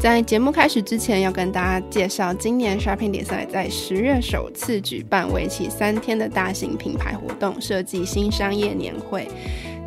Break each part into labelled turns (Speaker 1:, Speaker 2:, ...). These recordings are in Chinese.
Speaker 1: 在节目开始之前，要跟大家介绍，今年 Shopping 比赛在十月首次举办为期三天的大型品牌活动——设计新商业年会。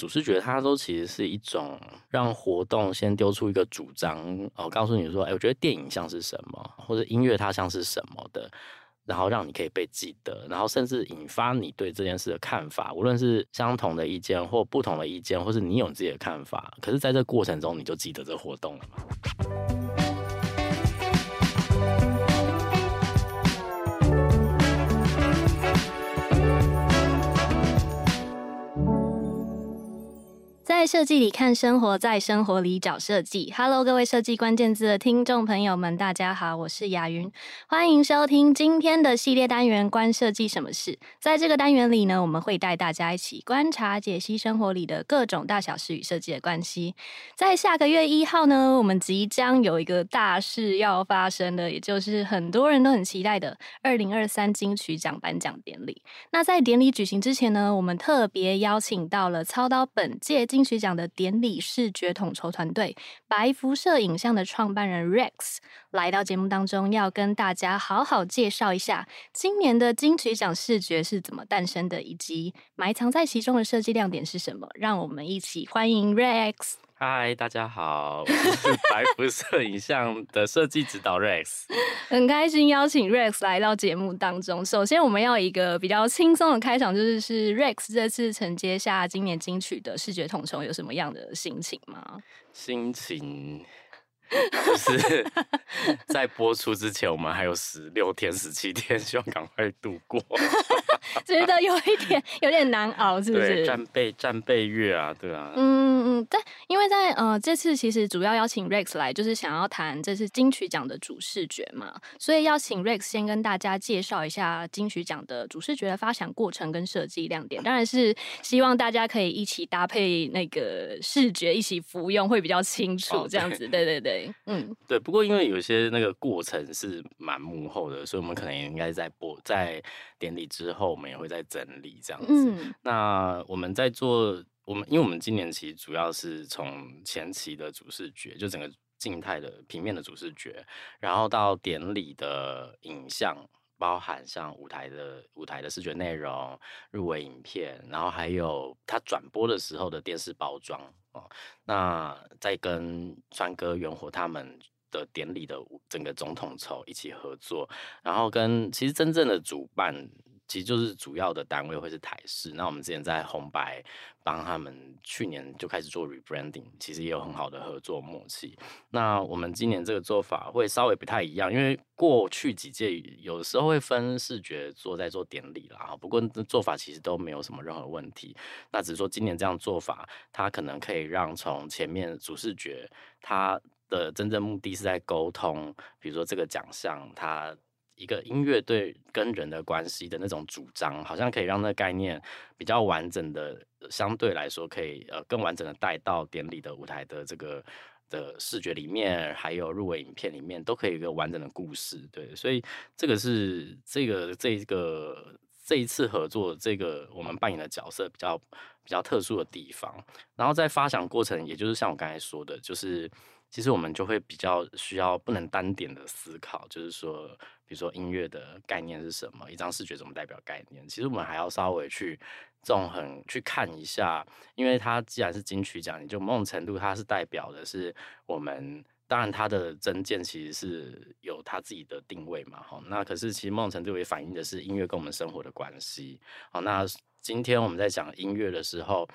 Speaker 2: 主视觉它都其实是一种让活动先丢出一个主张，哦，告诉你说，哎，我觉得电影像是什么，或者音乐它像是什么的，然后让你可以被记得，然后甚至引发你对这件事的看法，无论是相同的意见或不同的意见，或是你有自己的看法，可是在这过程中你就记得这活动了嘛。
Speaker 3: 在设计里看生活，在生活里找设计。Hello，各位设计关键字的听众朋友们，大家好，我是雅云，欢迎收听今天的系列单元《关设计什么事》。在这个单元里呢，我们会带大家一起观察、解析生活里的各种大小事与设计的关系。在下个月一号呢，我们即将有一个大事要发生的，也就是很多人都很期待的二零二三金曲奖颁奖典礼。那在典礼举行之前呢，我们特别邀请到了操刀本届金曲奖的典礼视觉统筹团队白辐射影像的创办人 Rex 来到节目当中，要跟大家好好介绍一下今年的金曲奖视觉是怎么诞生的，以及埋藏在其中的设计亮点是什么。让我们一起欢迎 Rex。
Speaker 2: 嗨，大家好，我是 白辐射影像的设计指导 Rex，
Speaker 3: 很开心邀请 Rex 来到节目当中。首先，我们要一个比较轻松的开场，就是是 Rex 这次承接下今年金曲的视觉统筹，有什么样的心情吗？
Speaker 2: 心情。就是 在播出之前，我们还有十六天、十七天，希望赶快度过。
Speaker 3: 觉得有一点有点难熬，是不是？
Speaker 2: 战备战备月啊，对啊。
Speaker 3: 嗯嗯，但，因为在呃这次其实主要邀请 Rex 来，就是想要谈这次金曲奖的主视觉嘛，所以要请 Rex 先跟大家介绍一下金曲奖的主视觉的发想过程跟设计亮点。当然是希望大家可以一起搭配那个视觉一起服用，会比较清楚这样子。对对对。嗯，
Speaker 2: 对，不过因为有些那个过程是蛮幕后的，所以我们可能也应该在播在典礼之后，我们也会再整理这样子。嗯，那我们在做我们，因为我们今年其实主要是从前期的主视觉，就整个静态的平面的主视觉，然后到典礼的影像，包含像舞台的舞台的视觉内容、入围影片，然后还有它转播的时候的电视包装。哦，那再跟川哥、元火他们的典礼的整个总统筹一起合作，然后跟其实真正的主办。其实就是主要的单位会是台视，那我们之前在红白帮他们去年就开始做 rebranding，其实也有很好的合作默契。那我们今年这个做法会稍微不太一样，因为过去几届有时候会分视觉做在做典礼啦，不过做法其实都没有什么任何问题。那只是说今年这样做法，它可能可以让从前面主视觉，它的真正目的是在沟通，比如说这个奖项它。一个音乐对跟人的关系的那种主张，好像可以让那个概念比较完整的，相对来说可以呃更完整的带到典礼的舞台的这个的视觉里面，还有入围影片里面，都可以有一个完整的故事。对，所以这个是这个这个这一次合作这个我们扮演的角色比较比较特殊的地方。然后在发想过程，也就是像我刚才说的，就是其实我们就会比较需要不能单点的思考，就是说，比如说音乐的概念是什么，一张视觉怎么代表概念？其实我们还要稍微去纵横去看一下，因为它既然是金曲奖，你就某种程度它是代表的是我们。当然，他的真见其实是有他自己的定位嘛，哈。那可是其实某种程度也反映的是音乐跟我们生活的关系。好，那今天我们在讲音乐的时候，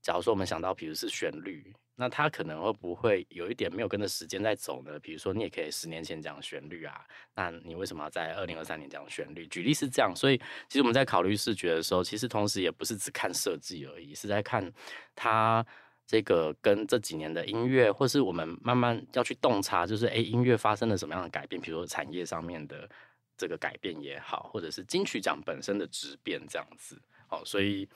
Speaker 2: 假如说我们想到，比如是旋律，那它可能会不会有一点没有跟着时间在走呢？比如说，你也可以十年前讲旋律啊，那你为什么要在二零二三年讲旋律？举例是这样，所以其实我们在考虑视觉的时候，其实同时也不是只看设计而已，是在看它。这个跟这几年的音乐，或是我们慢慢要去洞察，就是诶，音乐发生了什么样的改变？比如说产业上面的这个改变也好，或者是金曲奖本身的质变这样子。好，所以。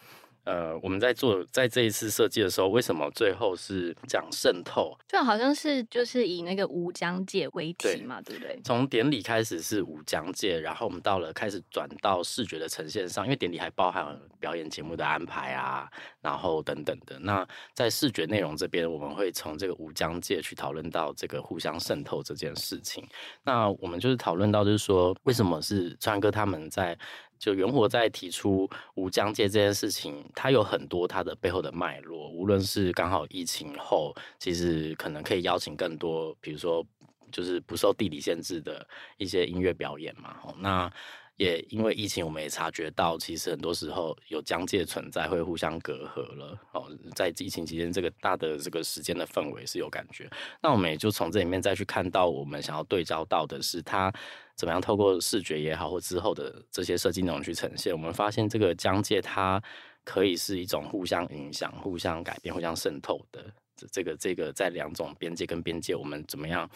Speaker 2: 呃，我们在做在这一次设计的时候，为什么最后是讲渗透？
Speaker 3: 就好像是就是以那个无疆界为题嘛，对，对不对？
Speaker 2: 从典礼开始是无疆界，然后我们到了开始转到视觉的呈现上，因为典礼还包含表演节目的安排啊，然后等等的。那在视觉内容这边，我们会从这个无疆界去讨论到这个互相渗透这件事情。那我们就是讨论到，就是说为什么是川哥他们在。就元活在提出无疆界这件事情，它有很多它的背后的脉络。无论是刚好疫情后，其实可能可以邀请更多，比如说就是不受地理限制的一些音乐表演嘛。那也因为疫情，我们也察觉到，其实很多时候有疆界存在，会互相隔阂了。哦，在疫情期间，这个大的这个时间的氛围是有感觉。那我们也就从这里面再去看到，我们想要对焦到的是它。怎么样透过视觉也好，或之后的这些设计内容去呈现？我们发现这个疆界它可以是一种互相影响、互相改变、互相渗透的。这这个这个在两种边界跟边界，我们怎么样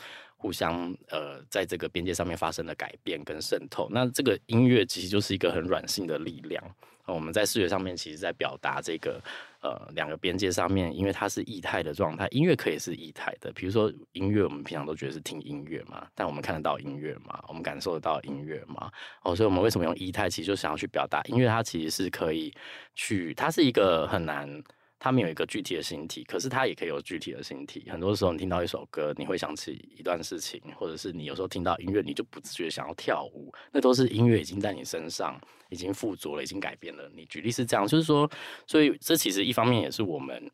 Speaker 2: 互相呃，在这个边界上面发生的改变跟渗透？那这个音乐其实就是一个很软性的力量。我们在视觉上面，其实在表达这个呃两个边界上面，因为它是异态的状态，音乐可以是异态的。比如说音乐，我们平常都觉得是听音乐嘛，但我们看得到音乐嘛，我们感受得到音乐嘛。哦，所以我们为什么用异态？其实就想要去表达音乐，它其实是可以去，它是一个很难。它没有一个具体的形体，可是它也可以有具体的形体。很多时候，你听到一首歌，你会想起一段事情，或者是你有时候听到音乐，你就不自觉想要跳舞，那都是音乐已经在你身上已经附着了，已经改变了你。举例是这样，就是说，所以这其实一方面也是我们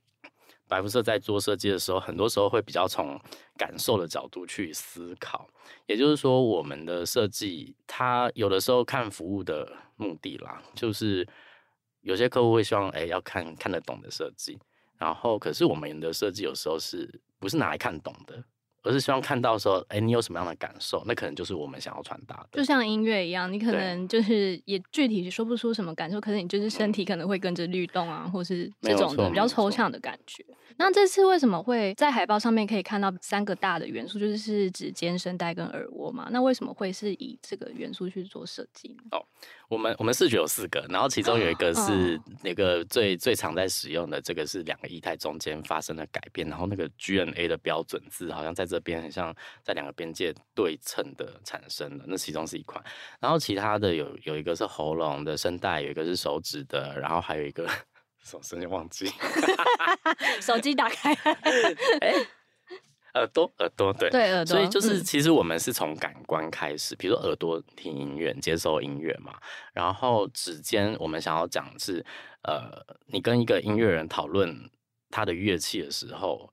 Speaker 2: 白肤社在做设计的时候，很多时候会比较从感受的角度去思考。也就是说，我们的设计，它有的时候看服务的目的啦，就是。有些客户会希望，哎、欸，要看看得懂的设计，然后可是我们的设计有时候是不是拿来看懂的？而是希望看到说，哎、欸，你有什么样的感受？那可能就是我们想要传达的。
Speaker 3: 就像音乐一样，你可能就是也具体说不出什么感受，可是你就是身体可能会跟着律动啊，或是这种的比较抽象的感觉。那这次为什么会在海报上面可以看到三个大的元素，就是是指尖、声带跟耳蜗嘛？那为什么会是以这个元素去做设计呢？哦，
Speaker 2: 我们我们视觉有四个，然后其中有一个是那个最、哦、最常在使用的，这个是两个液态中间发生了改变，然后那个 GNA 的标准字好像在这边很像在两个边界对称的产生了，那其中是一款，然后其他的有有一个是喉咙的声带，有一个是手指的，然后还有一个。手瞬间忘记，
Speaker 3: 手机打开，
Speaker 2: 哎，耳朵，耳朵，对，
Speaker 3: 对，耳朵。
Speaker 2: 所以就是，其实我们是从感官开始，比如说耳朵听音乐，接受音乐嘛。然后指尖，我们想要讲的是，呃，你跟一个音乐人讨论他的乐器的时候，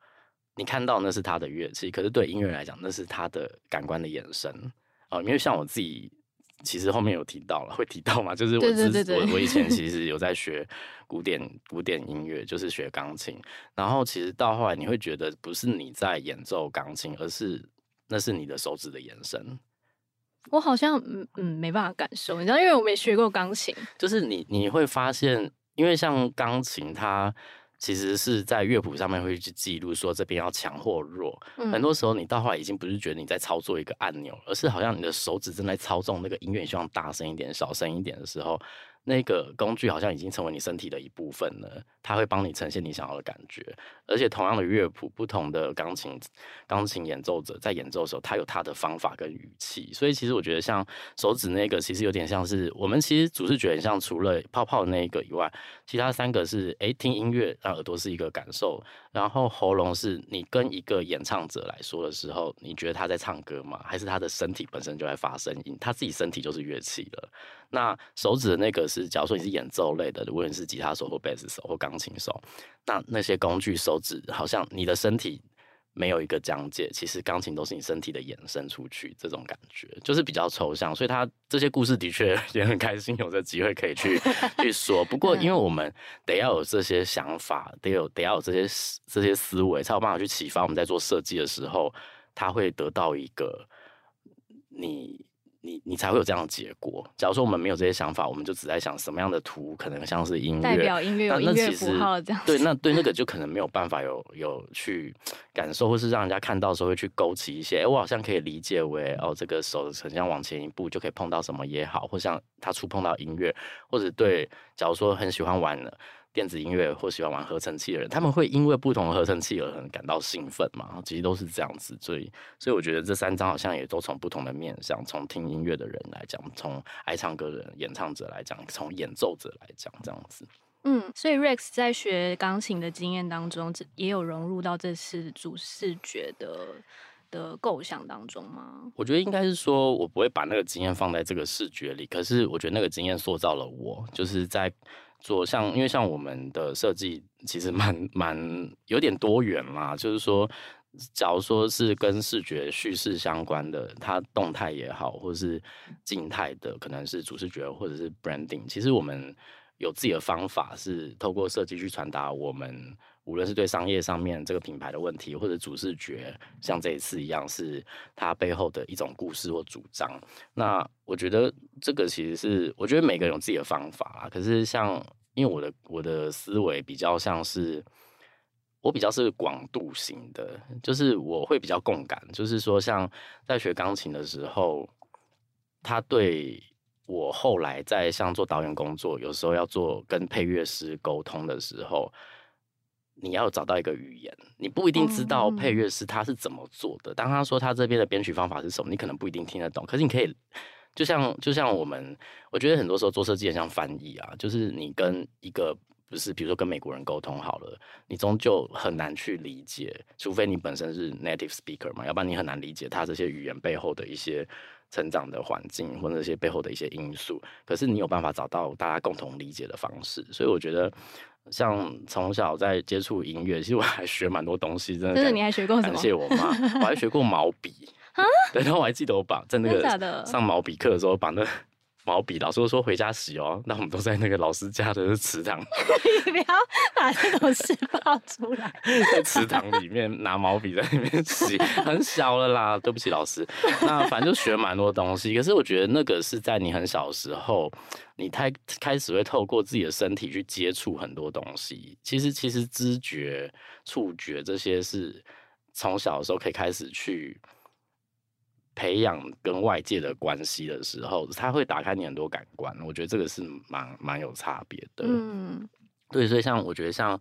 Speaker 2: 你看到那是他的乐器，可是对音乐人来讲，那是他的感官的延伸。哦、呃，因为像我自己。其实后面有提到了，会提到嘛？就是我我我以前 其实有在学古典古典音乐，就是学钢琴。然后其实到后来，你会觉得不是你在演奏钢琴，而是那是你的手指的延伸。
Speaker 3: 我好像嗯嗯没办法感受，你知道，因为我没学过钢琴。
Speaker 2: 就是你你会发现，因为像钢琴它。其实是在乐谱上面会去记录说这边要强或弱，嗯，很多时候你到后来已经不是觉得你在操作一个按钮，而是好像你的手指正在操纵那个音乐，你希望大声一点、小声一点的时候，那个工具好像已经成为你身体的一部分了，它会帮你呈现你想要的感觉。而且同样的乐谱，不同的钢琴钢琴演奏者在演奏的时候，他有他的方法跟语气。所以其实我觉得，像手指那个，其实有点像是我们其实主视觉很像，除了泡泡那一个以外，其他三个是哎听音乐让耳朵是一个感受，然后喉咙是你跟一个演唱者来说的时候，你觉得他在唱歌吗？还是他的身体本身就在发声音？他自己身体就是乐器了。那手指的那个是，假如说你是演奏类的，无论是吉他手或贝斯手或钢琴手，那那些工具手指好像你的身体没有一个讲解，其实钢琴都是你身体的延伸出去，这种感觉就是比较抽象。所以他这些故事的确 也很开心，有这机会可以去 去说。不过因为我们得要有这些想法，得有得要有这些这些思维，才有办法去启发我们在做设计的时候，他会得到一个你。你你才会有这样的结果。假如说我们没有这些想法，我们就只在想什么样的图可能像是音乐，
Speaker 3: 代表音乐有音乐符号这样。
Speaker 2: 对，那对那个就可能没有办法有有去感受，或是让人家看到的时候会去勾起一些，哎，我好像可以理解为哦，这个手很像往前一步就可以碰到什么也好，或像他触碰到音乐，或者对，假如说很喜欢玩的。电子音乐或喜欢玩合成器的人，他们会因为不同的合成器而很感到兴奋嘛？其实都是这样子，所以，所以我觉得这三张好像也都从不同的面向，从听音乐的人来讲，从爱唱歌的人、演唱者来讲，从演奏者来讲，这样子。
Speaker 3: 嗯，所以 Rex 在学钢琴的经验当中，也有融入到这次主视觉的的构想当中吗？
Speaker 2: 我觉得应该是说，我不会把那个经验放在这个视觉里，可是我觉得那个经验塑造了我，就是在。做像，因为像我们的设计其实蛮蛮有点多元嘛，就是说，假如说是跟视觉叙事相关的，它动态也好，或是静态的，可能是主视觉或者是 branding，其实我们有自己的方法，是透过设计去传达我们无论是对商业上面这个品牌的问题，或者主视觉，像这一次一样，是它背后的一种故事或主张。那我觉得这个其实是，我觉得每个人有自己的方法啦。可是像，因为我的我的思维比较像是，我比较是广度型的，就是我会比较共感。就是说，像在学钢琴的时候，他对我后来在像做导演工作，有时候要做跟配乐师沟通的时候，你要找到一个语言，你不一定知道配乐师他是怎么做的。当他说他这边的编曲方法是什么，你可能不一定听得懂，可是你可以。就像就像我们，我觉得很多时候做设计很像翻译啊，就是你跟一个不是，比如说跟美国人沟通好了，你终究很难去理解，除非你本身是 native speaker 嘛，要不然你很难理解他这些语言背后的一些成长的环境或者这些背后的一些因素。可是你有办法找到大家共同理解的方式，所以我觉得像从小在接触音乐，其实我还学蛮多东西，真的。
Speaker 3: 就是你还学过什么？
Speaker 2: 感谢我妈，我还学过毛笔。啊，对，然后我还记得我把在那个上毛笔课的时候，把那毛笔老师都说回家洗哦，那我们都在那个老师家的池塘，
Speaker 3: 你不要把这种事爆出来，
Speaker 2: 在池塘里面拿毛笔在里面洗，很小了啦，对不起老师。那反正就学蛮多东西，可是我觉得那个是在你很小的时候，你太开始会透过自己的身体去接触很多东西。其实其实知觉、触觉这些是从小的时候可以开始去。培养跟外界的关系的时候，他会打开你很多感官，我觉得这个是蛮蛮有差别的。嗯，对，所以像我觉得像。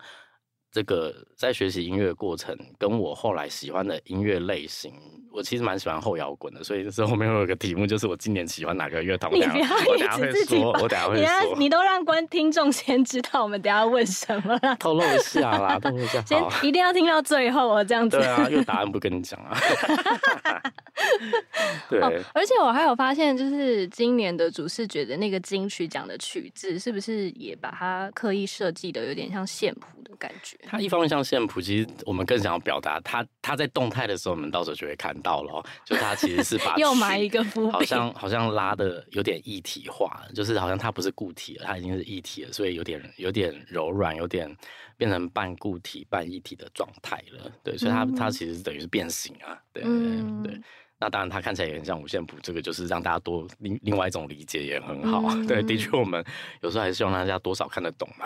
Speaker 2: 这个在学习音乐的过程，跟我后来喜欢的音乐类型，我其实蛮喜欢后摇滚的，所以这后面会有一个题目，就是我今年喜欢哪个乐团。
Speaker 3: 你不要一直自己说，
Speaker 2: 我等下会说，
Speaker 3: 你都让观听众先知道我们等下问什么了。
Speaker 2: 透露一下啦，透露一下，
Speaker 3: 先一定要听到最后哦，这样子。
Speaker 2: 对啊，因为答案不跟你讲啊。对、哦，
Speaker 3: 而且我还有发现，就是今年的主视觉的那个金曲奖的曲子，是不是也把它刻意设计的有点像线谱的感觉？
Speaker 2: 它一方面像线谱，其实我们更想要表达它，它在动态的时候，我们到时候就会看到了。就它其实是把
Speaker 3: 又埋一个伏笔，
Speaker 2: 好像好像拉的有点一体化，就是好像它不是固体了，它已经是一体了，所以有点有点柔软，有点变成半固体半一体的状态了。对，所以它、嗯、它其实等于是变形啊。对对、嗯、对。那当然，它看起来也很像五线谱，这个就是让大家多另另外一种理解也很好。嗯、对，的确，我们有时候还是希望大家多少看得懂嘛。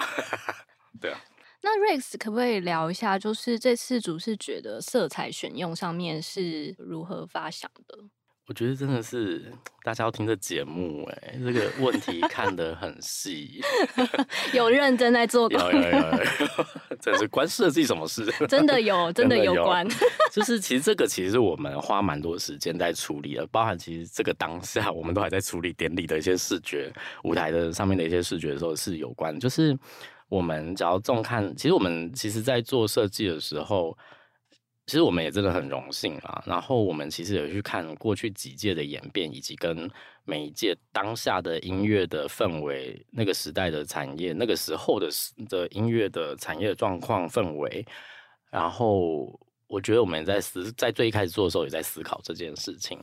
Speaker 2: 对啊。
Speaker 3: 那 Rex 可不可以聊一下，就是这次主视觉的色彩选用上面是如何发想的？
Speaker 2: 我觉得真的是大家要听这节目哎、欸，这个问题看得很细，
Speaker 3: 有认真在做，
Speaker 2: 有有有，真 是关设计什么事？
Speaker 3: 真的有，真的有关。
Speaker 2: 就是其实这个其实是我们花蛮多时间在处理的，包含其实这个当下我们都还在处理典礼的一些视觉、舞台的上面的一些视觉的时候是有关。就是我们只要重看，其实我们其实在做设计的时候。其实我们也真的很荣幸啊，然后我们其实也去看过去几届的演变，以及跟每一届当下的音乐的氛围、那个时代的产业、那个时候的的音乐的产业状况氛围，然后。我觉得我们在思，在最一开始做的时候也在思考这件事情。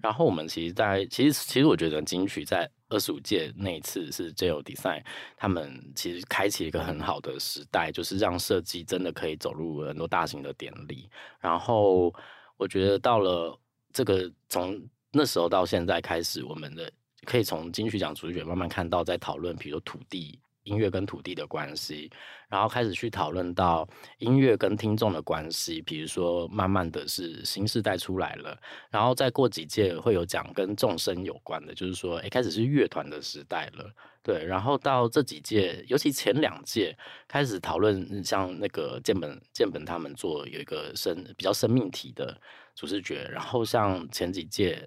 Speaker 2: 然后我们其实在，在其实其实我觉得金曲在二十五届那一次是 j o Design，他们其实开启一个很好的时代，就是让设计真的可以走入很多大型的典礼。然后我觉得到了这个从那时候到现在开始，我们的可以从金曲奖主角慢慢看到在讨论，比如土地。音乐跟土地的关系，然后开始去讨论到音乐跟听众的关系，比如说慢慢的是新时代出来了，然后再过几届会有讲跟众生有关的，就是说，诶，开始是乐团的时代了，对，然后到这几届，尤其前两届开始讨论，像那个建本建本他们做有一个生比较生命体的主视觉，然后像前几届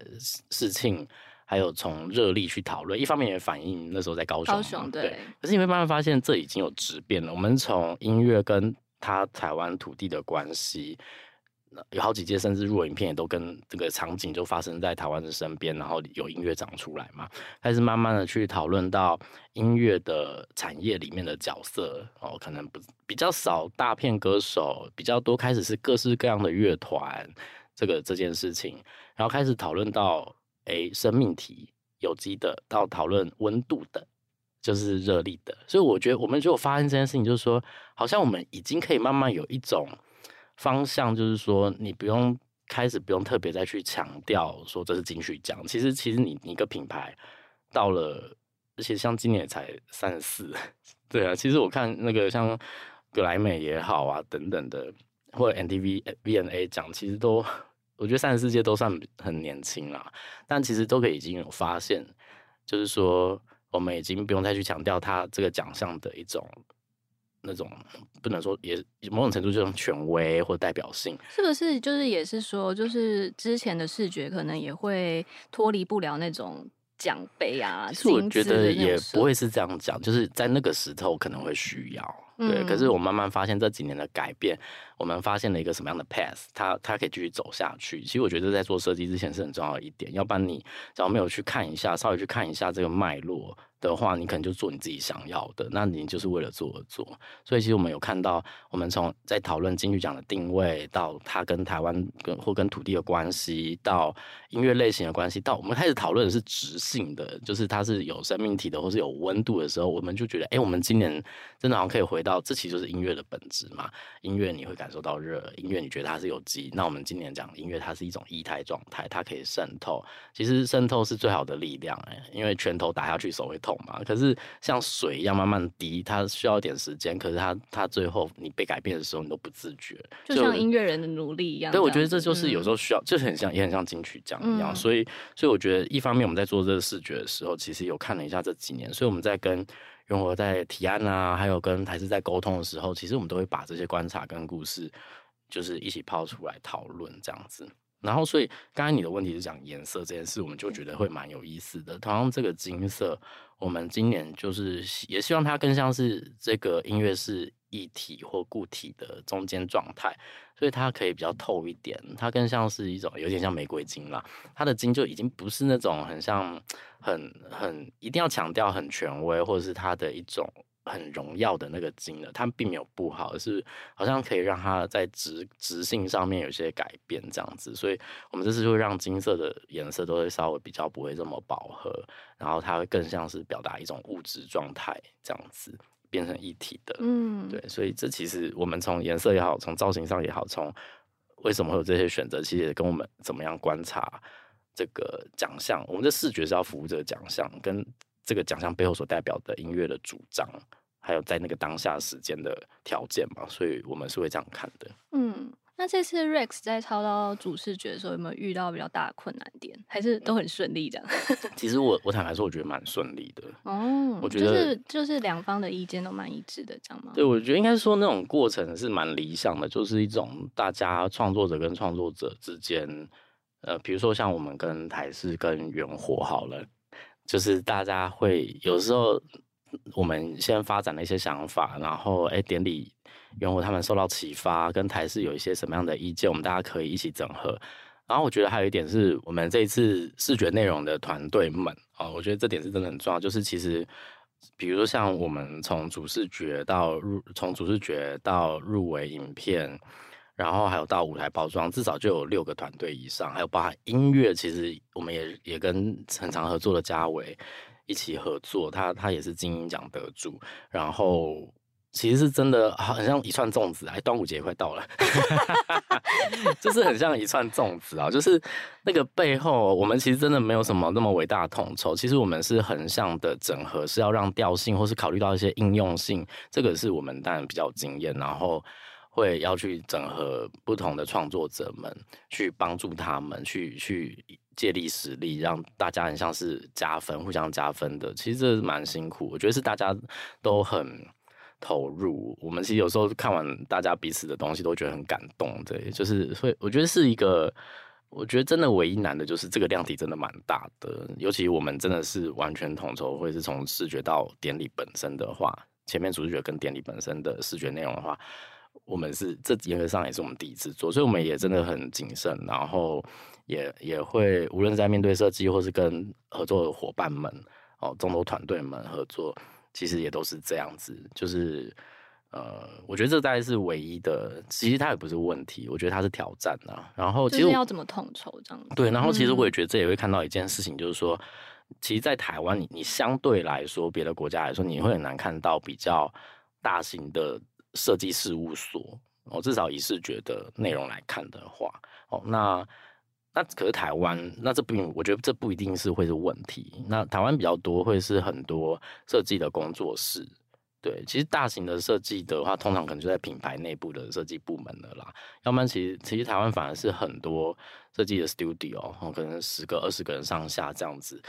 Speaker 2: 世庆。还有从热力去讨论，一方面也反映那时候在高雄，高雄对，对。可是你会慢慢发现，这已经有质变了。我们从音乐跟他台湾土地的关系，有好几届甚至入影片也都跟这个场景就发生在台湾的身边，然后有音乐长出来嘛，开始慢慢的去讨论到音乐的产业里面的角色哦，可能不比较少大片歌手，比较多开始是各式各样的乐团，这个这件事情，然后开始讨论到。诶，生命体有机的，到讨论温度的，就是热力的。所以我觉得，我们就发生这件事情，就是说，好像我们已经可以慢慢有一种方向，就是说，你不用开始不用特别再去强调说这是金曲奖。其实，其实你你一个品牌到了，而且像今年才三十四，对啊。其实我看那个像格莱美也好啊，等等的，或者 NTV、VNA 奖，其实都。我觉得三十四届都算很年轻啦，但其实都可以已经有发现，就是说我们已经不用再去强调它这个奖项的一种那种不能说也某种程度这种权威或代表性，
Speaker 3: 是不是？就是也是说，就是之前的视觉可能也会脱离不了那种奖杯啊。
Speaker 2: 其实我觉得也不会是这样讲，就是在那个时候可能会需要。对，可是我慢慢发现这几年的改变，我们发现了一个什么样的 path，它它可以继续走下去。其实我觉得在做设计之前是很重要的一点，要不然你只要没有去看一下，稍微去看一下这个脉络。的话，你可能就做你自己想要的，那你就是为了做而做。所以其实我们有看到，我们从在讨论金曲奖的定位，到它跟台湾跟或跟土地的关系，到音乐类型的关系，到我们开始讨论的是直性的，就是它是有生命体的，或是有温度的时候，我们就觉得，哎、我们今年真的好像可以回到，这其实就是音乐的本质嘛。音乐你会感受到热，音乐你觉得它是有机，那我们今年讲音乐，它是一种液态状态，它可以渗透。其实渗透是最好的力量、哎，因为拳头打下去手会痛。嘛，可是像水一样慢慢滴，它需要一点时间。可是它它最后你被改变的时候，你都不自觉，
Speaker 3: 就像音乐人的努力一样。
Speaker 2: 对，我觉得这就是有时候需要，嗯、就很像也很像金曲奖一样。嗯、所以所以我觉得一方面我们在做这个视觉的时候，其实有看了一下这几年。所以我们在跟永和在提案啊，还有跟台资在沟通的时候，其实我们都会把这些观察跟故事，就是一起抛出来讨论这样子。然后，所以刚才你的问题是讲颜色这件事，我们就觉得会蛮有意思的。同样，这个金色，我们今年就是也希望它更像是这个音乐是一体或固体的中间状态，所以它可以比较透一点，它更像是一种有点像玫瑰金啦。它的金就已经不是那种很像很很一定要强调很权威，或者是它的一种。很荣耀的那个金的，它并没有不好，而是好像可以让它在直直性上面有些改变这样子，所以我们这次就会让金色的颜色都会稍微比较不会这么饱和，然后它会更像是表达一种物质状态这样子，变成一体的，嗯，对，所以这其实我们从颜色也好，从造型上也好，从为什么会有这些选择，其实也跟我们怎么样观察这个奖项，我们的视觉是要服务这个奖项跟。这个奖项背后所代表的音乐的主张，还有在那个当下时间的条件嘛，所以我们是会这样看的。
Speaker 3: 嗯，那这次 Rex 在操刀主视觉的时候，有没有遇到比较大的困难点？还是都很顺利这样？
Speaker 2: 其实我我坦白说，我觉得蛮顺利的。
Speaker 3: 哦，我觉得就是就是两方的意见都蛮一致的，这样吗？
Speaker 2: 对，我觉得应该说那种过程是蛮理想的，就是一种大家创作者跟创作者之间，呃，比如说像我们跟台视跟元火好了，就是大家会有时候我们先发展了一些想法，然后哎典礼。元火他们受到启发，跟台视有一些什么样的意见，我们大家可以一起整合。然后我觉得还有一点是我们这一次视觉内容的团队们啊、我觉得这点是真的很重要。就是其实，比如说像我们从主视觉到入，从主视觉到入围影片，然后还有到舞台包装，至少就有六个团队以上，还有包含音乐，其实我们也也跟很常合作的嘉伟一起合作，他他也是金音奖得主，然后。其实是真的，很像一串粽子。哎，端午节快到了，就是很像一串粽子啊。就是那个背后，我们其实真的没有什么那么伟大的统筹。其实我们是横向的整合，是要让调性，或是考虑到一些应用性。这个是我们当然比较经验，然后会要去整合不同的创作者们，去帮助他们，去去借力使力，让大家很像是加分，互相加分的。其实这蛮辛苦，我觉得是大家都很。投入，我们其实有时候看完大家彼此的东西，都觉得很感动。对，就是会，我觉得是一个，我觉得真的唯一难的就是这个量体真的蛮大的。尤其我们真的是完全统筹，或者是从视觉到典礼本身的话，前面主视觉跟典礼本身的视觉内容的话，我们是这严格上也是我们第一次做，所以我们也真的很谨慎，然后也也会无论在面对设计，或是跟合作的伙伴们哦，众多团队们合作。其实也都是这样子，就是，呃，我觉得这大概是唯一的，其实它也不是问题，我觉得它是挑战啊。然后其实
Speaker 3: 要怎么统筹这样子？
Speaker 2: 对，然后其实我也觉得这也会看到一件事情，就是说，嗯、其实，在台湾，你你相对来说，别的国家来说，你会很难看到比较大型的设计事务所，哦，至少以视觉的内容来看的话，哦，那。那可是台湾，那这不，我觉得这不一定是会是问题。那台湾比较多会是很多设计的工作室，对，其实大型的设计的话，通常可能就在品牌内部的设计部门的啦。要不然，其实其实台湾反而是很多设计的 studio，可能十个、二十个人上下这样子。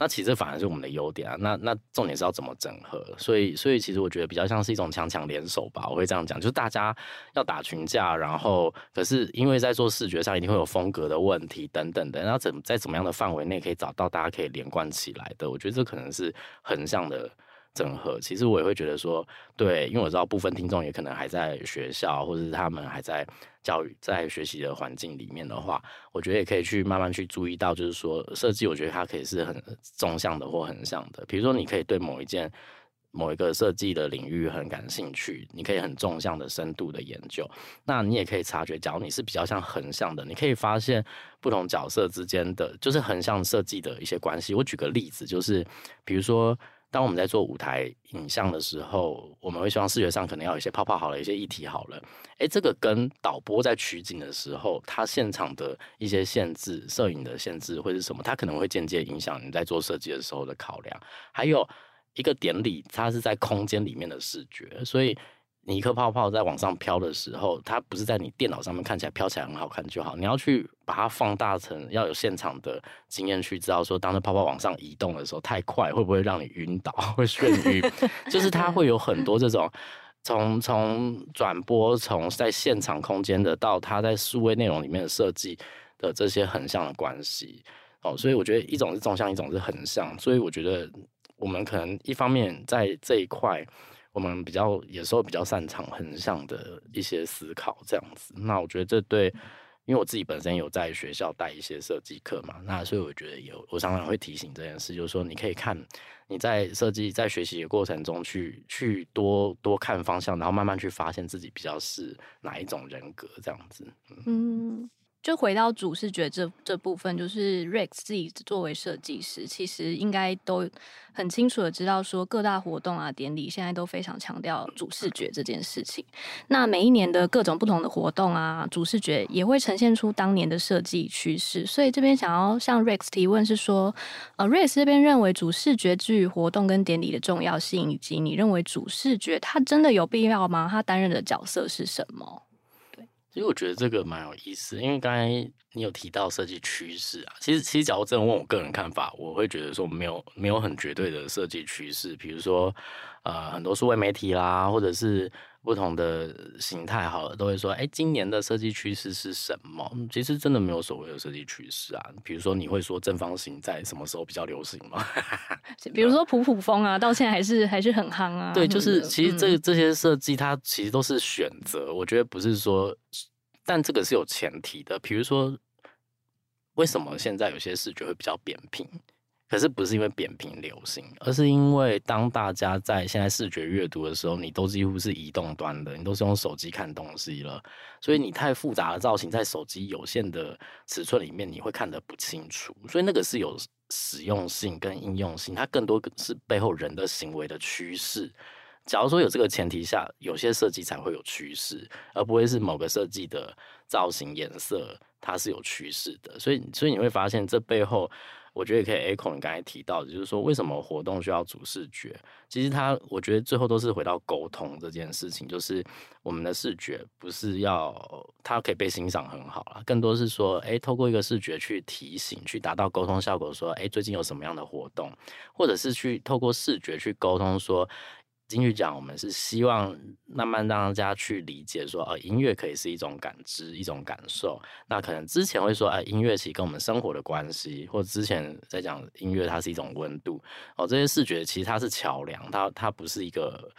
Speaker 2: 那其实反而是我们的优点啊，那那重点是要怎么整合，所以所以其实我觉得比较像是一种强强联手吧，我会这样讲，就是大家要打群架，然后可是因为在做视觉上一定会有风格的问题等等的，那怎在怎么样的范围内可以找到大家可以连贯起来的，我觉得这可能是横向的。整合，其实我也会觉得说，对，因为我知道部分听众也可能还在学校，或者是他们还在教育、在学习的环境里面的话，我觉得也可以去慢慢去注意到，就是说设计，我觉得它可以是很纵向的或横向的。比如说，你可以对某一件、某一个设计的领域很感兴趣，你可以很纵向的深度的研究。那你也可以察觉，假如你是比较像横向的，你可以发现不同角色之间的就是横向设计的一些关系。我举个例子，就是比如说。当我们在做舞台影像的时候，我们会希望视觉上可能要有一些泡泡好了，一些议题好了。诶，这个跟导播在取景的时候，他现场的一些限制、摄影的限制会是什么？他可能会间接影响你在做设计的时候的考量。还有一个典礼，它是在空间里面的视觉，所以。你一颗泡泡在往上飘的时候，它不是在你电脑上面看起来飘起来很好看就好，你要去把它放大成，要有现场的经验去知道说，当这泡泡往上移动的时候太快会不会让你晕倒，会眩晕，就是它会有很多这种从从转播从在现场空间的到它在数位内容里面的设计的这些横向的关系哦，所以我觉得一种是纵向，一种是横向，所以我觉得我们可能一方面在这一块。我们比较有时候比较擅长横向的一些思考，这样子。那我觉得这对，因为我自己本身有在学校带一些设计课嘛，那所以我觉得有，我常常会提醒这件事，就是说你可以看你在设计在学习的过程中去去多多看方向，然后慢慢去发现自己比较是哪一种人格这样子。嗯。
Speaker 3: 就回到主视觉这这部分，就是 Rex 自己作为设计师，其实应该都很清楚的知道，说各大活动啊、典礼现在都非常强调主视觉这件事情。那每一年的各种不同的活动啊，主视觉也会呈现出当年的设计趋势。所以这边想要向 Rex 提问是说，呃，Rex 这边认为主视觉之于活动跟典礼的重要性，以及你认为主视觉它真的有必要吗？它担任的角色是什么？
Speaker 2: 其实我觉得这个蛮有意思，因为刚才你有提到设计趋势啊。其实，其实假如真的问我个人看法，我会觉得说没有没有很绝对的设计趋势。比如说，呃，很多数位媒体啦，或者是不同的形态，好了，都会说，哎，今年的设计趋势是什么？其实真的没有所谓的设计趋势啊。比如说，你会说正方形在什么时候比较流行吗？
Speaker 3: 比如说普普风啊，到现在还是还是很夯啊。
Speaker 2: 对，就是其实这这些设计，它其实都是选择。我觉得不是说。但这个是有前提的，比如说，为什么现在有些视觉会比较扁平？可是不是因为扁平流行，而是因为当大家在现在视觉阅读的时候，你都几乎是移动端的，你都是用手机看东西了，所以你太复杂的造型在手机有限的尺寸里面，你会看得不清楚。所以那个是有实用性跟应用性，它更多是背后人的行为的趋势。假如说有这个前提下，有些设计才会有趋势，而不会是某个设计的造型、颜色，它是有趋势的。所以，所以你会发现这背后，我觉得也可以 echo 你刚才提到的，就是说为什么活动需要主视觉？其实它，我觉得最后都是回到沟通这件事情，就是我们的视觉不是要它可以被欣赏很好了，更多是说，哎，透过一个视觉去提醒，去达到沟通效果，说，哎，最近有什么样的活动，或者是去透过视觉去沟通说。金曲奖，我们是希望慢慢让大家去理解说，呃，音乐可以是一种感知，一种感受。那可能之前会说，哎，音乐其实跟我们生活的关系，或之前在讲音乐它是一种温度。哦，这些视觉其实它是桥梁，它它不是一个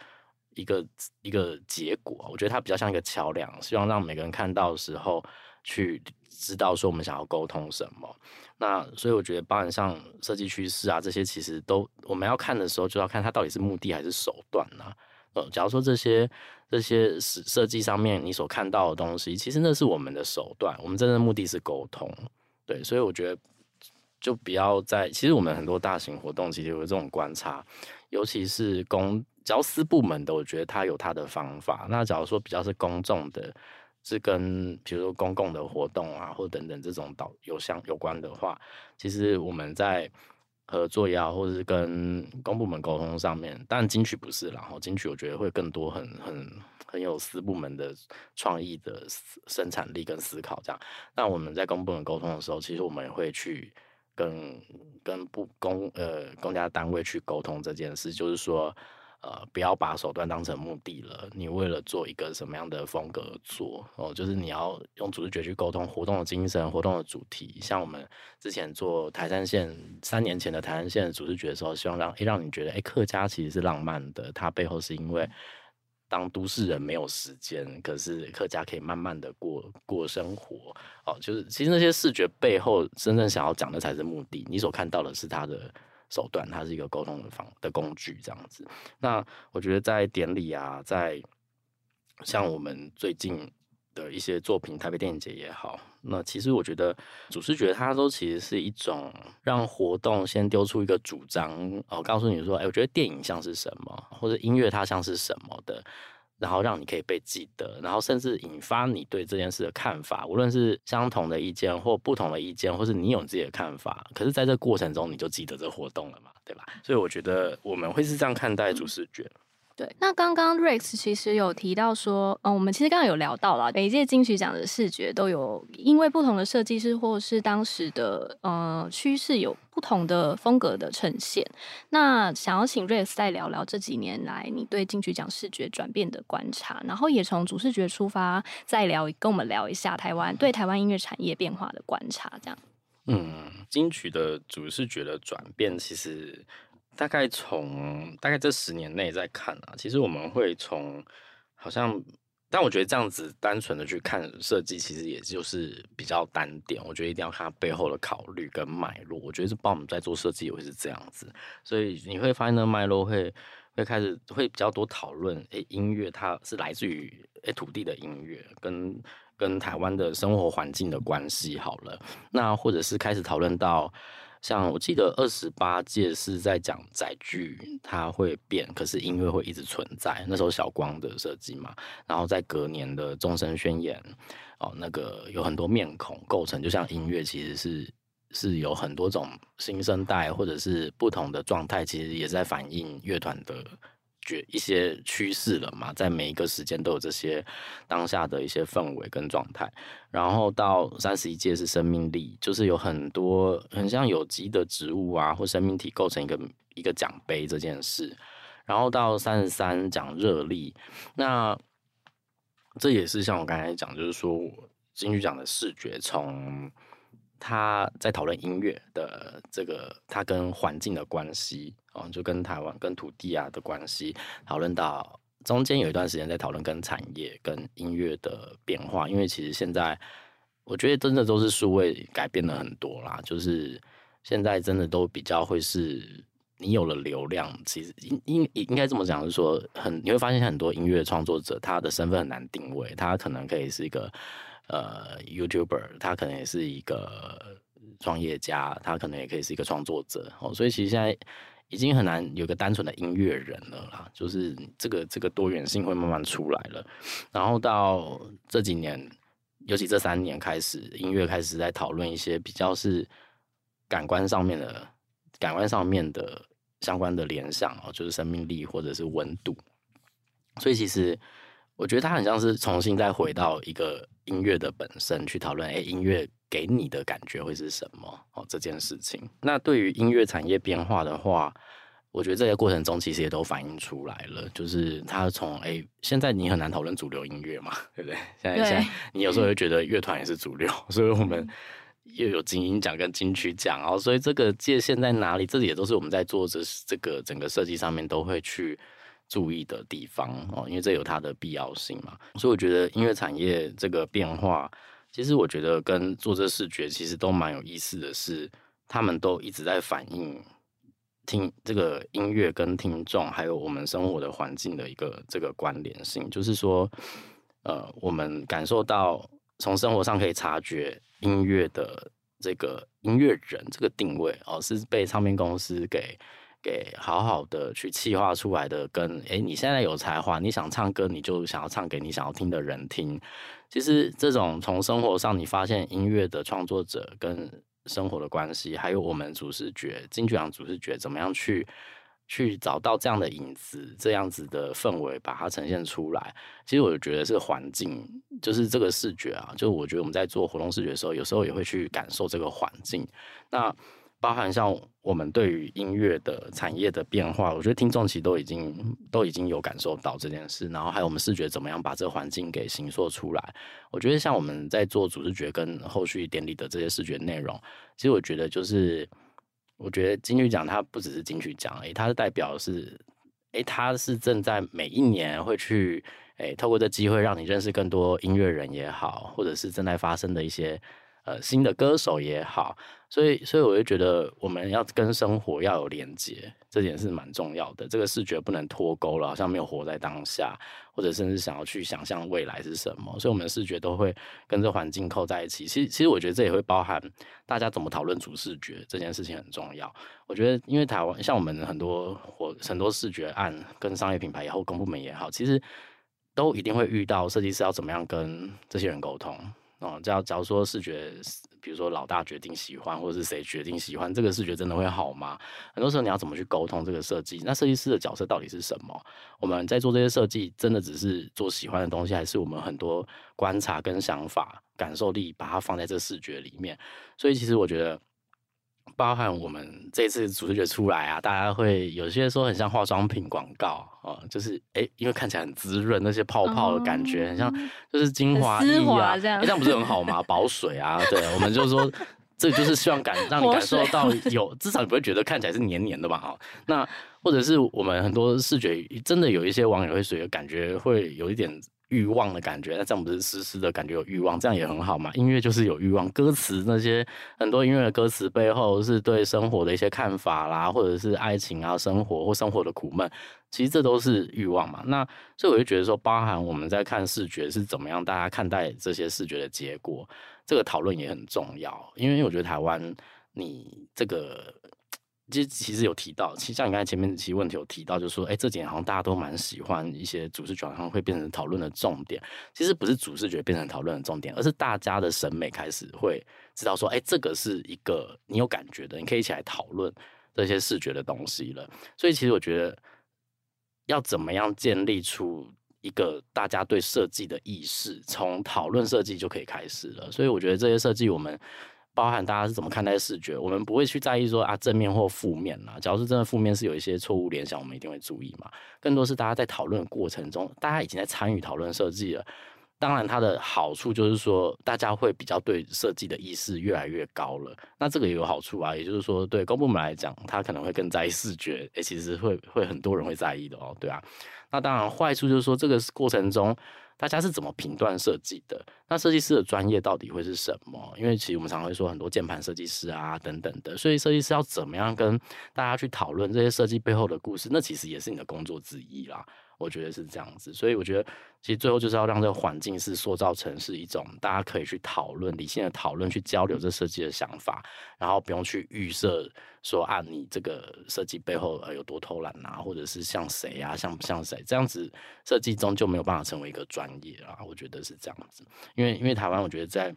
Speaker 2: 一个一个结果。我觉得它比较像一个桥梁，希望让每个人看到的时候去知道说我们想要沟通什么。那所以我觉得，包含像设计趋势啊这些，其实都我们要看的时候，就要看它到底是目的还是手段呢、呃，假如说这些这些设设计上面你所看到的东西，其实那是我们的手段，我们真正的目的是沟通。对，所以我觉得就不要在。其实我们很多大型活动其实有这种观察，尤其是公，只要私部门的，我觉得他有他的方法。那假如说比较是公众的。是跟比如说公共的活动啊，或等等这种导有相有关的话，其实我们在合作也好，或者是跟公部门沟通上面，当然金曲不是，然后金曲我觉得会更多很很很有私部门的创意的生产力跟思考这样。那我们在公部门沟通的时候，其实我们也会去跟跟不公呃公家单位去沟通这件事，就是说。呃，不要把手段当成目的了。你为了做一个什么样的风格做哦，就是你要用主视觉去沟通活动的精神、活动的主题。像我们之前做台山线，三年前的台山线的主视觉的时候，希望让诶让你觉得诶客家其实是浪漫的。它背后是因为当都市人没有时间，可是客家可以慢慢的过过生活哦。就是其实那些视觉背后真正想要讲的才是目的，你所看到的是它的。手段，它是一个沟通的方的工具，这样子。那我觉得在典礼啊，在像我们最近的一些作品，台北电影节也好，那其实我觉得主视觉它都其实是一种让活动先丢出一个主张，哦，告诉你说，哎，我觉得电影像是什么，或者音乐它像是什么的。然后让你可以被记得，然后甚至引发你对这件事的看法，无论是相同的意见或不同的意见，或是你有自己的看法。可是，在这过程中，你就记得这活动了嘛，对吧？所以，我觉得我们会是这样看待主视觉。
Speaker 3: 对，那刚刚 Rex 其实有提到说，嗯，我们其实刚刚有聊到了，每一届金曲奖的视觉都有因为不同的设计师或是当时的呃趋势有不同的风格的呈现。那想要请 Rex 再聊聊这几年来你对金曲奖视觉转变的观察，然后也从主视觉出发，再聊跟我们聊一下台湾对台湾音乐产业变化的观察，这样。
Speaker 2: 嗯，金曲的主视觉的转变其实。大概从大概这十年内在看啊，其实我们会从好像，但我觉得这样子单纯的去看设计，其实也就是比较单点。我觉得一定要看它背后的考虑跟脉络。我觉得是帮我们在做设计也会是这样子，所以你会发现那脉络会会开始会比较多讨论。诶、音乐它是来自于诶、土地的音乐，跟跟台湾的生活环境的关系好了。那或者是开始讨论到。像我记得二十八届是在讲载具它会变，可是音乐会一直存在。那时候小光的设计嘛，然后在隔年的钟声宣言哦，那个有很多面孔构成，就像音乐其实是是有很多种新生代或者是不同的状态，其实也在反映乐团的觉一些趋势了嘛，在每一个时间都有这些当下的一些氛围跟状态。然后到三十一届是生命力，就是有很多很像有机的植物啊或生命体构成一个一个奖杯这件事。然后到三十三讲热力，那这也是像我刚才讲，就是说金曲奖的视觉从。他在讨论音乐的这个，他跟环境的关系哦，就跟台湾跟土地啊的关系，讨论到中间有一段时间在讨论跟产业跟音乐的变化，因为其实现在我觉得真的都是数位改变了很多啦，就是现在真的都比较会是你有了流量，其实应应应该这么讲，是说很你会发现很多音乐创作者他的身份很难定位，他可能可以是一个。呃，YouTuber 他可能也是一个创业家，他可能也可以是一个创作者哦，所以其实现在已经很难有个单纯的音乐人了啦，就是这个这个多元性会慢慢出来了。然后到这几年，尤其这三年开始，音乐开始在讨论一些比较是感官上面的感官上面的相关的联想哦，就是生命力或者是温度。所以其实我觉得它很像是重新再回到一个。音乐的本身去讨论，哎，音乐给你的感觉会是什么？哦，这件事情。那对于音乐产业变化的话，我觉得这些过程中其实也都反映出来了，就是它从哎，现在你很难讨论主流音乐嘛，对不对？现在现在你有时候会觉得乐团也是主流，所以我们又有金音奖跟金曲奖哦，所以这个界限在哪里？这里也都是我们在做这这个整个设计上面都会去。注意的地方哦，因为这有它的必要性嘛，所以我觉得音乐产业这个变化，其实我觉得跟做这视觉其实都蛮有意思的是，他们都一直在反映听这个音乐跟听众还有我们生活的环境的一个这个关联性，就是说，呃，我们感受到从生活上可以察觉音乐的这个音乐人这个定位哦，是被唱片公司给。给好好的去企划出来的，跟诶，你现在有才华，你想唱歌，你就想要唱给你想要听的人听。其实这种从生活上你发现音乐的创作者跟生活的关系，还有我们主视觉、金曲奖主视觉怎么样去去找到这样的影子，这样子的氛围，把它呈现出来。其实我觉得是环境，就是这个视觉啊，就我觉得我们在做活动视觉的时候，有时候也会去感受这个环境。那包含像我们对于音乐的产业的变化，我觉得听众其实都已经都已经有感受到这件事，然后还有我们视觉怎么样把这个环境给形塑出来。我觉得像我们在做主视觉跟后续典礼的这些视觉内容，其实我觉得就是，我觉得金曲奖它不只是金曲奖，诶，它是代表是，诶，它是正在每一年会去，诶，透过这机会让你认识更多音乐人也好，或者是正在发生的一些。呃，新的歌手也好，所以，所以我就觉得我们要跟生活要有连接，这点是蛮重要的。这个视觉不能脱钩了，好像没有活在当下，或者甚至想要去想象未来是什么。所以，我们的视觉都会跟这环境扣在一起。其实，其实我觉得这也会包含大家怎么讨论主视觉这件事情很重要。我觉得，因为台湾像我们很多或很多视觉案跟商业品牌以后公部门也好，其实都一定会遇到设计师要怎么样跟这些人沟通。哦，假假如说视觉，比如说老大决定喜欢，或者是谁决定喜欢，这个视觉真的会好吗？很多时候你要怎么去沟通这个设计？那设计师的角色到底是什么？我们在做这些设计，真的只是做喜欢的东西，还是我们很多观察跟想法、感受力，把它放在这视觉里面？所以其实我觉得。包含我们这次主视觉出来啊，大家会有些说很像化妆品广告啊，就是哎、欸，因为看起来很滋润，那些泡泡的感觉、嗯、很像，就是精华液啊，这样、欸，这样不是很好吗？保水啊，对，我们就是说，这就是希望感让你感受到有，至少你不会觉得看起来是黏黏的吧？哈，那或者是我们很多视觉，真的有一些网友会觉得感觉会有一点。欲望的感觉，那这样不是诗诗的感觉有欲望，这样也很好嘛。音乐就是有欲望，歌词那些很多音乐的歌词背后是对生活的一些看法啦，或者是爱情啊、生活或生活的苦闷，其实这都是欲望嘛。那所以我就觉得说，包含我们在看视觉是怎么样，大家看待这些视觉的结果，这个讨论也很重要。因为我觉得台湾，你这个。其实其实有提到，其实像你刚才前面其实问题有提到，就是说，哎，这几年好像大家都蛮喜欢一些主视觉，好像会变成讨论的重点。其实不是主视觉变成讨论的重点，而是大家的审美开始会知道说，哎，这个是一个你有感觉的，你可以一起来讨论这些视觉的东西了。所以其实我觉得。要怎么样建立出一个大家对设计的意识，从讨论设计就可以开始了。所以我觉得这些设计我们。包含大家是怎么看待视觉，我们不会去在意说啊正面或负面啦。假如是真的负面是有一些错误联想，我们一定会注意嘛。更多是大家在讨论过程中，大家已经在参与讨论设计了。当然，它的好处就是说，大家会比较对设计的意识越来越高了。那这个也有好处啊，也就是说，对公部门来讲，他可能会更在意视觉，诶，其实会会很多人会在意的哦，对啊。那当然，坏处就是说，这个过程中。大家是怎么评断设计的？那设计师的专业到底会是什么？因为其实我们常会说很多键盘设计师啊等等的，所以设计师要怎么样跟大家去讨论这些设计背后的故事？那其实也是你的工作之一啦。我觉得是这样子，所以我觉得其实最后就是要让这个环境是塑造成是一种大家可以去讨论、理性的讨论、去交流这设计的想法，然后不用去预设说啊，你这个设计背后有多偷懒啊，或者是像谁啊，像不像谁这样子，设计中就没有办法成为一个专业啊。我觉得是这样子，因为因为台湾，我觉得在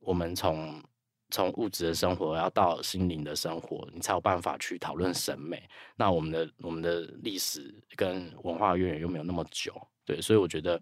Speaker 2: 我们从从物质的生活要到心灵的生活，你才有办法去讨论审美。那我们的我们的历史跟文化渊源又没有那么久，对，所以我觉得，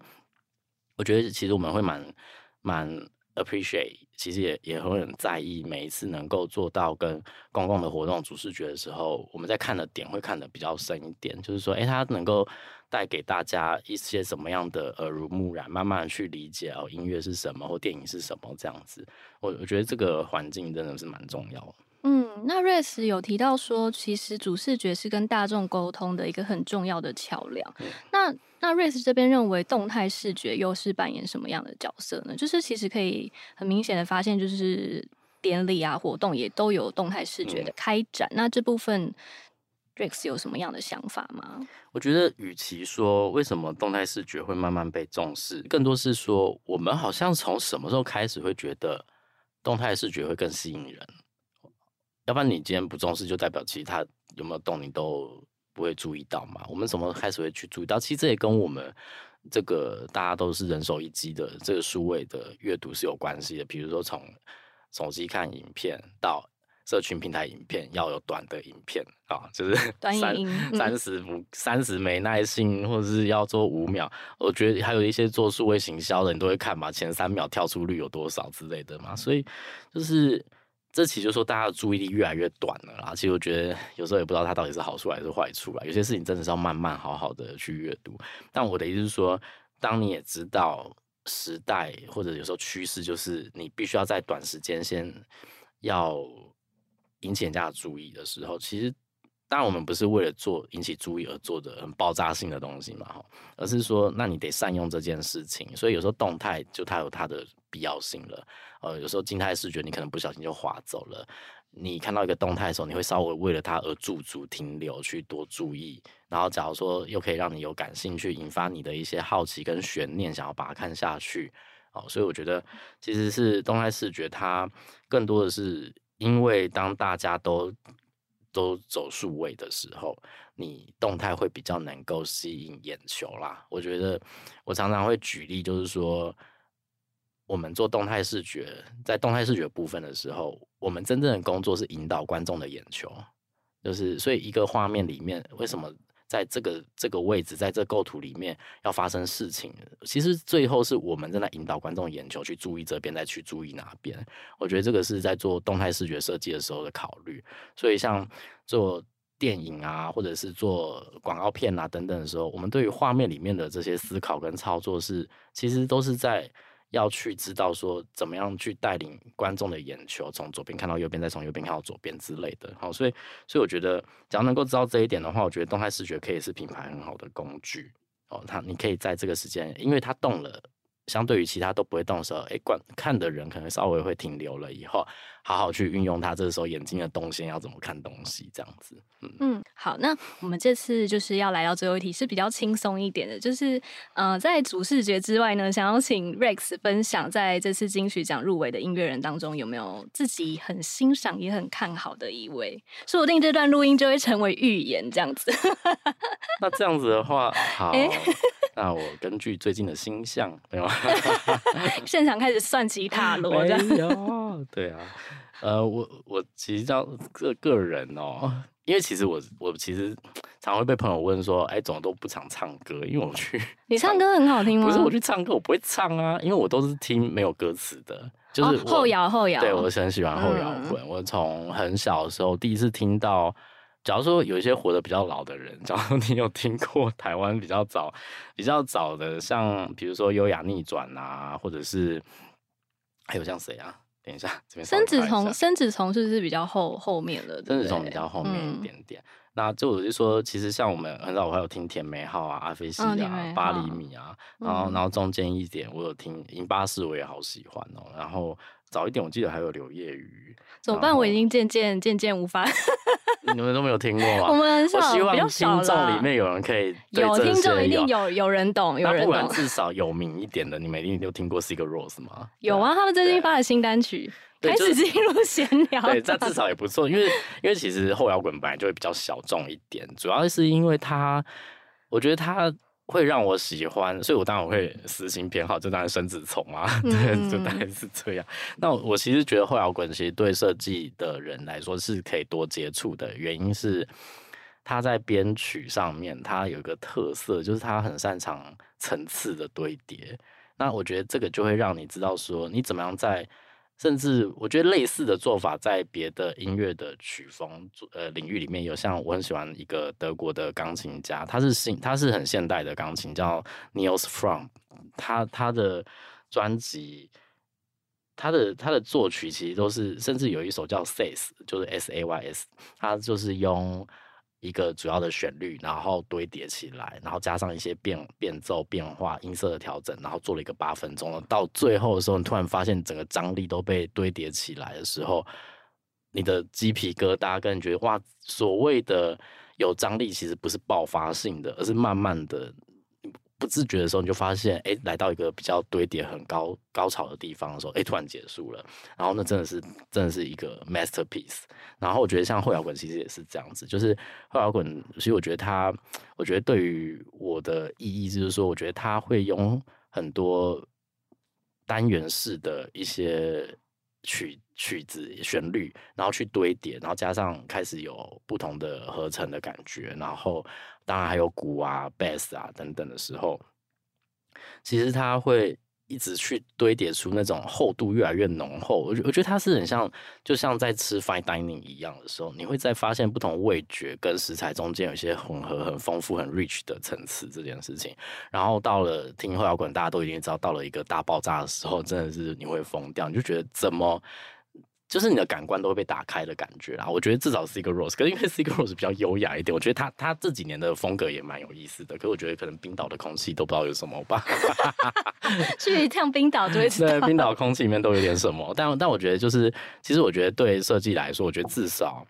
Speaker 2: 我觉得其实我们会蛮蛮 appreciate，其实也也会很在意每一次能够做到跟公共的活动主视觉的时候，我们在看的点会看得比较深一点，就是说，诶，它能够。带给大家一些什么样的耳濡目染，慢慢去理解哦，音乐是什么或电影是什么这样子。我我觉得这个环境真的是蛮重要的。
Speaker 3: 嗯，那 Rex 有提到说，其实主视觉是跟大众沟通的一个很重要的桥梁。嗯、那那 Rex 这边认为动态视觉又是扮演什么样的角色呢？就是其实可以很明显的发现，就是典礼啊活动也都有动态视觉的开展。嗯、那这部分。Rex 有什么样的想法吗？
Speaker 2: 我觉得，与其说为什么动态视觉会慢慢被重视，更多是说我们好像从什么时候开始会觉得动态视觉会更吸引人？要不然你今天不重视，就代表其他有没有动你都不会注意到嘛？我们什么时候开始会去注意到？其实这也跟我们这个大家都是人手一机的这个数位的阅读是有关系的。比如说从手机看影片到。社群平台影片要有短的影片啊，就是三三十不三十没耐性，或者是要做五秒。我觉得还有一些做数位行销的，你都会看嘛，前三秒跳出率有多少之类的嘛。所以就是这其实就说大家的注意力越来越短了啦。其实我觉得有时候也不知道它到底是好处还是坏处啦。有些事情真的是要慢慢好好的去阅读。但我的意思是说，当你也知道时代或者有时候趋势，就是你必须要在短时间先要。引起人家的注意的时候，其实当然我们不是为了做引起注意而做的很爆炸性的东西嘛，哈，而是说，那你得善用这件事情。所以有时候动态就它有它的必要性了，呃，有时候静态视觉你可能不小心就划走了。你看到一个动态的时候，你会稍微为了它而驻足停留，去多注意。然后假如说又可以让你有感兴趣，引发你的一些好奇跟悬念，想要把它看下去，哦，所以我觉得其实是动态视觉，它更多的是。因为当大家都都走数位的时候，你动态会比较能够吸引眼球啦。我觉得我常常会举例，就是说，我们做动态视觉，在动态视觉部分的时候，我们真正的工作是引导观众的眼球，就是所以一个画面里面为什么？在这个这个位置，在这构图里面要发生事情，其实最后是我们正在引导观众眼球去注意这边，再去注意那边。我觉得这个是在做动态视觉设计的时候的考虑。所以像做电影啊，或者是做广告片啊等等的时候，我们对于画面里面的这些思考跟操作是，其实都是在。要去知道说怎么样去带领观众的眼球，从左边看到右边，再从右边看到左边之类的。好，所以所以我觉得，只要能够知道这一点的话，我觉得动态视觉可以是品牌很好的工具。哦，它你可以在这个时间，因为它动了。相对于其他都不会动的时候，哎，观看的人可能稍微会停留了，以后好好去运用它。这个时候眼睛的动线要怎么看东西，这样子。嗯
Speaker 3: 嗯，好，那我们这次就是要来到最后一题，是比较轻松一点的，就是呃，在主视觉之外呢，想要请 Rex 分享在这次金曲奖入围的音乐人当中，有没有自己很欣赏也很看好的一位？说不定这段录音就会成为预言，这样子。
Speaker 2: 那这样子的话，好。欸那我根据最近的星象，没有
Speaker 3: 现场开始算起塔罗，这样
Speaker 2: 对啊，呃，我我其实到个个人哦，因为其实我我其实常常会被朋友问说，哎、欸，怎么都不常唱歌？因为我去，
Speaker 3: 你唱歌很好听吗？
Speaker 2: 不是我去唱歌，我不会唱啊，因为我都是听没有歌词的，就是、哦、
Speaker 3: 后摇后摇。
Speaker 2: 对，我是很喜欢后摇滚。嗯、我从很小的时候第一次听到，假如说有一些活得比较老的人，假如说你有听过台湾比较早、比较早的，像比如说优雅逆转啊，或者是还有像谁啊？等一下，这边
Speaker 3: 生子从生子从是不是比较后后面了？
Speaker 2: 生子从比较后面一点点。嗯、那就我就说，其实像我们很早我还有听甜美号啊、阿菲西啊、哦、八厘米啊，然后、嗯、然后中间一点我有听银巴士，我也好喜欢哦。然后早一点我记得还有柳叶鱼。
Speaker 3: 怎么办？我已经渐渐渐渐无法。
Speaker 2: 你们都没有听过 吗？
Speaker 3: 我们很少，
Speaker 2: 我希望听众里面有人可以
Speaker 3: 有听众一定有有人懂，有人懂。
Speaker 2: 不然至少有名一点的，你们一定都听过 Sigur Rós 吗？
Speaker 3: 有啊，他们最近发了新单曲。开始进入闲聊，
Speaker 2: 对，这至少也不错，因为因为其实后摇滚本来就会比较小众一点，主要是因为它，我觉得它会让我喜欢，所以我当然我会私心偏好，就当然生子从啊，对，就大概是这样。嗯、那我其实觉得后摇滚其实对设计的人来说是可以多接触的，原因是他在编曲上面他有一个特色，就是他很擅长层次的堆叠。那我觉得这个就会让你知道说你怎么样在甚至我觉得类似的做法，在别的音乐的曲风呃领域里面有，像我很喜欢一个德国的钢琴家，他是新他是很现代的钢琴，叫 Nils Frahm，他他的专辑，他的他的作曲其实都是，甚至有一首叫 Says，就是 S A Y S，他就是用。一个主要的旋律，然后堆叠起来，然后加上一些变变奏、变化、音色的调整，然后做了一个八分钟。到最后的时候，你突然发现整个张力都被堆叠起来的时候，你的鸡皮疙瘩，跟你觉得哇，所谓的有张力，其实不是爆发性的，而是慢慢的。不自觉的时候，你就发现，哎、来到一个比较堆叠很高高潮的地方的时候，哎、突然结束了。然后那真的是，真的是一个 masterpiece。然后我觉得像后摇滚其实也是这样子，就是后摇滚，其实我觉得它，我觉得对于我的意义就是说，我觉得它会用很多单元式的一些曲曲子旋律，然后去堆叠，然后加上开始有不同的合成的感觉，然后。当然还有鼓啊、bass 啊等等的时候，其实它会一直去堆叠出那种厚度越来越浓厚。我我觉得它是很像，就像在吃 fine dining 一样的时候，你会在发现不同味觉跟食材中间有一些混合、很丰富、很 rich 的层次这件事情。然后到了听后摇滚，大家都已经知道，到了一个大爆炸的时候，真的是你会疯掉，你就觉得怎么？就是你的感官都会被打开的感觉啦，我觉得至少是一个 Rose，可是因为 Sigur Rós 比较优雅一点，我觉得他他这几年的风格也蛮有意思的。可是我觉得可能冰岛的空气都不知道有什么吧。
Speaker 3: 去一趟冰岛就会知道。
Speaker 2: 对，冰岛空气里面都有点什么。但但我觉得就是，其实我觉得对设计来说，我觉得至少，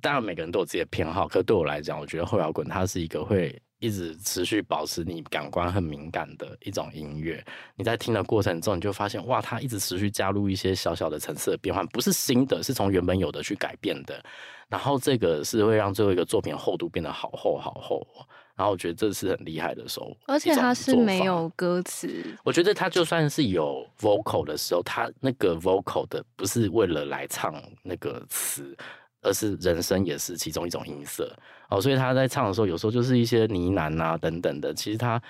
Speaker 2: 当然每个人都有自己的偏好。可是对我来讲，我觉得后摇滚它是一个会。一直持续保持你感官很敏感的一种音乐，你在听的过程中，你就发现哇，它一直持续加入一些小小的层次的变换，不是新的，是从原本有的去改变的。然后这个是会让最后一个作品厚度变得好厚好厚。然后我觉得这是很厉害的时候，
Speaker 3: 而且它是没有歌词。
Speaker 2: 我觉得它就算是有 vocal 的时候，它那个 vocal 的不是为了来唱那个词。而是人声也是其中一种音色哦，所以他在唱的时候，有时候就是一些呢喃啊等等的，其实他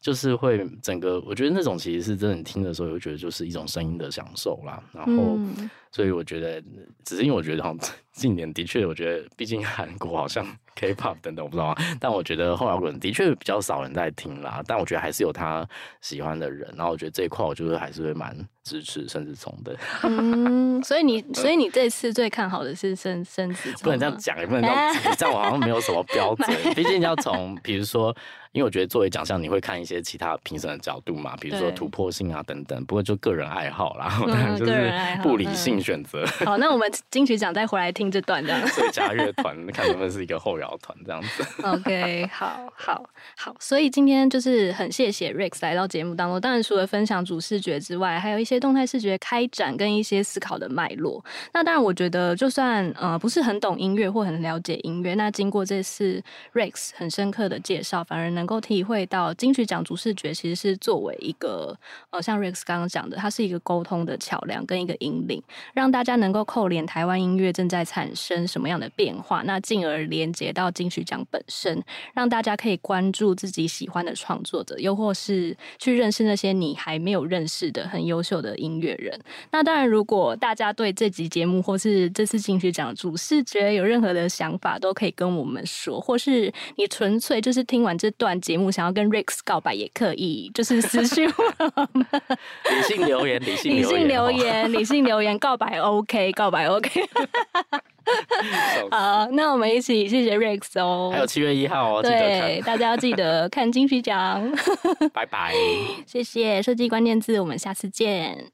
Speaker 2: 就是会整个，我觉得那种其实是真的，你听的时候，会觉得就是一种声音的享受啦。然后，所以我觉得，只是因为我觉得好像 近年的确，我觉得毕竟韩国好像 K-pop 等等，我不知道啊。但我觉得后摇滚的确比较少人在听啦，但我觉得还是有他喜欢的人。然后我觉得这一块，我就是还是会蛮。支持甚至从的，
Speaker 3: 嗯，所以你所以你这次最看好的是生生子从，
Speaker 2: 不能这样讲，也不能这样，这样我好像没有什么标准。毕竟要从，比如说，因为我觉得作为奖项，你会看一些其他评审的角度嘛，比如说突破性啊等等。不过就个人爱好啦，当然 就是不理性选择。
Speaker 3: 好，那我们金曲奖再回来听这段这样。
Speaker 2: 最佳乐团看能不能是一个后摇团这样子。
Speaker 3: OK，好好好，所以今天就是很谢谢 Rex 来到节目当中。当然除了分享主视觉之外，还有一些。动态视觉开展跟一些思考的脉络，那当然，我觉得就算呃不是很懂音乐或很了解音乐，那经过这次 Rex 很深刻的介绍，反而能够体会到金曲奖主视觉其实是作为一个呃像 Rex 刚刚讲的，它是一个沟通的桥梁跟一个引领，让大家能够扣连台湾音乐正在产生什么样的变化，那进而连接到金曲奖本身，让大家可以关注自己喜欢的创作者，又或是去认识那些你还没有认识的很优秀的音乐人。那当然，如果大家对这集节目或是这次金曲奖的主视觉有任何的想法，都可以跟我们说，或是你纯粹就是听完这段节目想要跟 Rex 告白，也可以，就是私讯我们。
Speaker 2: 理性留言，理性
Speaker 3: 理性留言，理性留言，告白 OK，告白 OK。好，那我们一起谢谢 Rex 哦。
Speaker 2: 还有七月一号哦，
Speaker 3: 对，大家要记得看金曲奖。
Speaker 2: 拜拜，
Speaker 3: 谢谢设计关键字，我们下次见。